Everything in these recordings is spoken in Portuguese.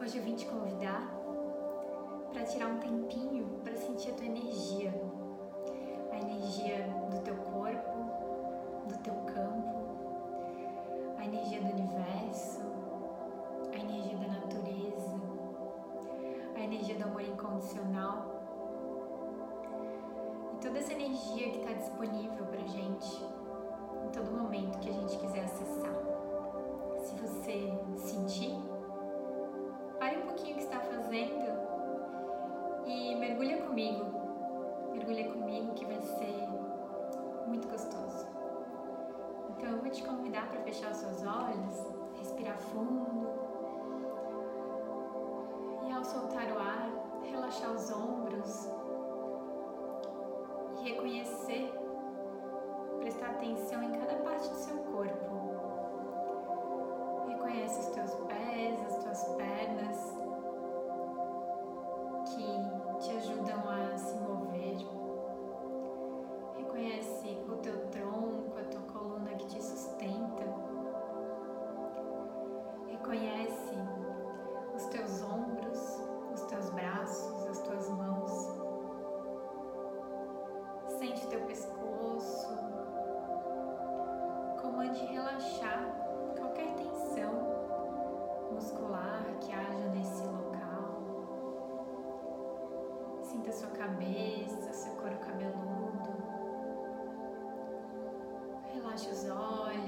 Hoje eu vim te convidar para tirar um tempinho para sentir a tua energia, a energia do teu corpo, do teu campo, a energia do universo, a energia da natureza, a energia do amor incondicional. E toda essa energia que está disponível para gente convidar para fechar os seus olhos, respirar fundo e ao soltar o ar, relaxar os ombros a sua cabeça, seu couro cabeludo. Relaxe os olhos.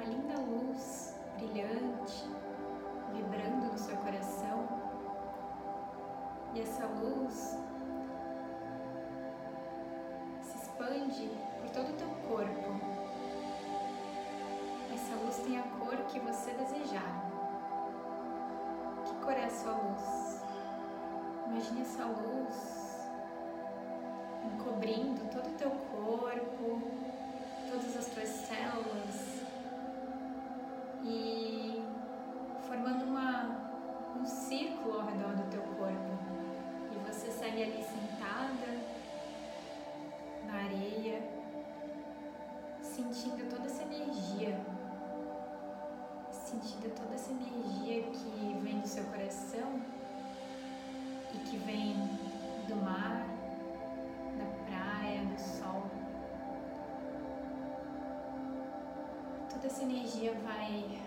uma linda luz brilhante vibrando no seu coração e essa luz se expande por todo o teu corpo. Essa luz tem a cor que você desejar. Que cor é a sua luz? Imagine essa luz encobrindo todo o teu corpo, todas as tuas células e formando uma, um círculo ao redor do teu corpo. E você segue ali sentada na areia, sentindo toda essa energia, sentindo toda essa energia que vem do seu coração e que vem do mar toda essa energia vai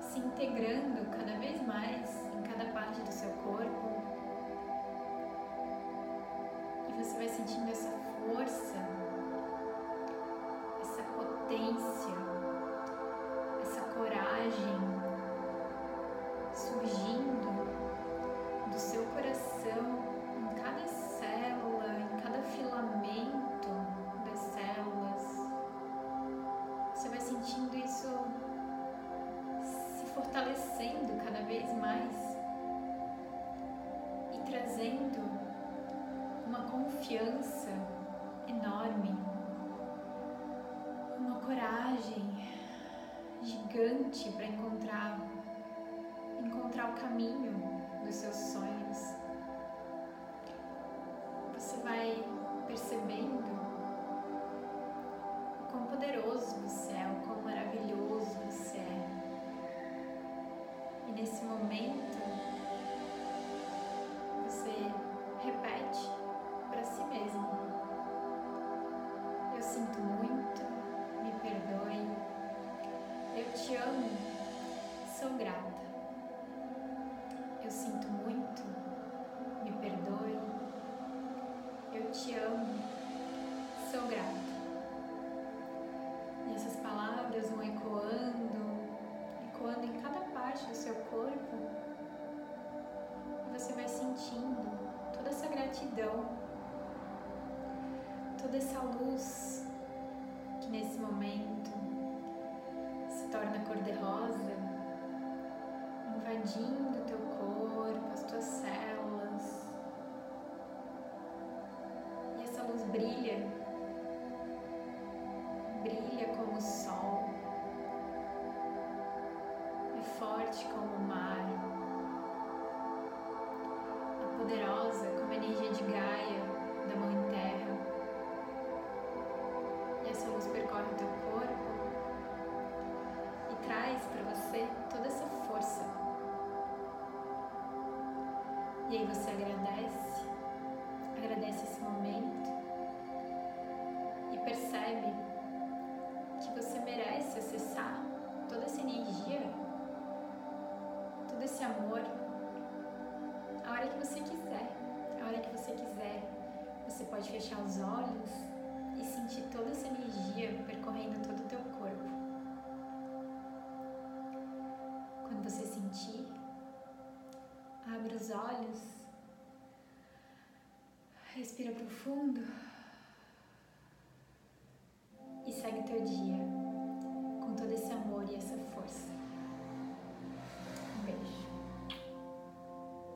se integrando cada vez mais em cada parte do seu corpo. E você vai sentindo essa força, trazendo uma confiança enorme, uma coragem gigante para encontrar encontrar o caminho dos seus sonhos. Você vai percebendo quão poderoso você é, o quão maravilhoso você é. E nesse momento, te amo, sou grata. Eu sinto muito, me perdoe. Eu te amo, sou grata. E essas palavras vão ecoando, ecoando em cada parte do seu corpo. E você vai sentindo toda essa gratidão, toda essa luz que nesse momento torna cor-de-rosa, invadindo teu corpo, as tuas células. E essa luz brilha para você toda essa força. E aí você agradece, agradece esse momento e percebe que você merece acessar toda essa energia, todo esse amor, a hora que você quiser, a hora que você quiser. Você pode fechar os olhos olhos, respira profundo e segue teu dia.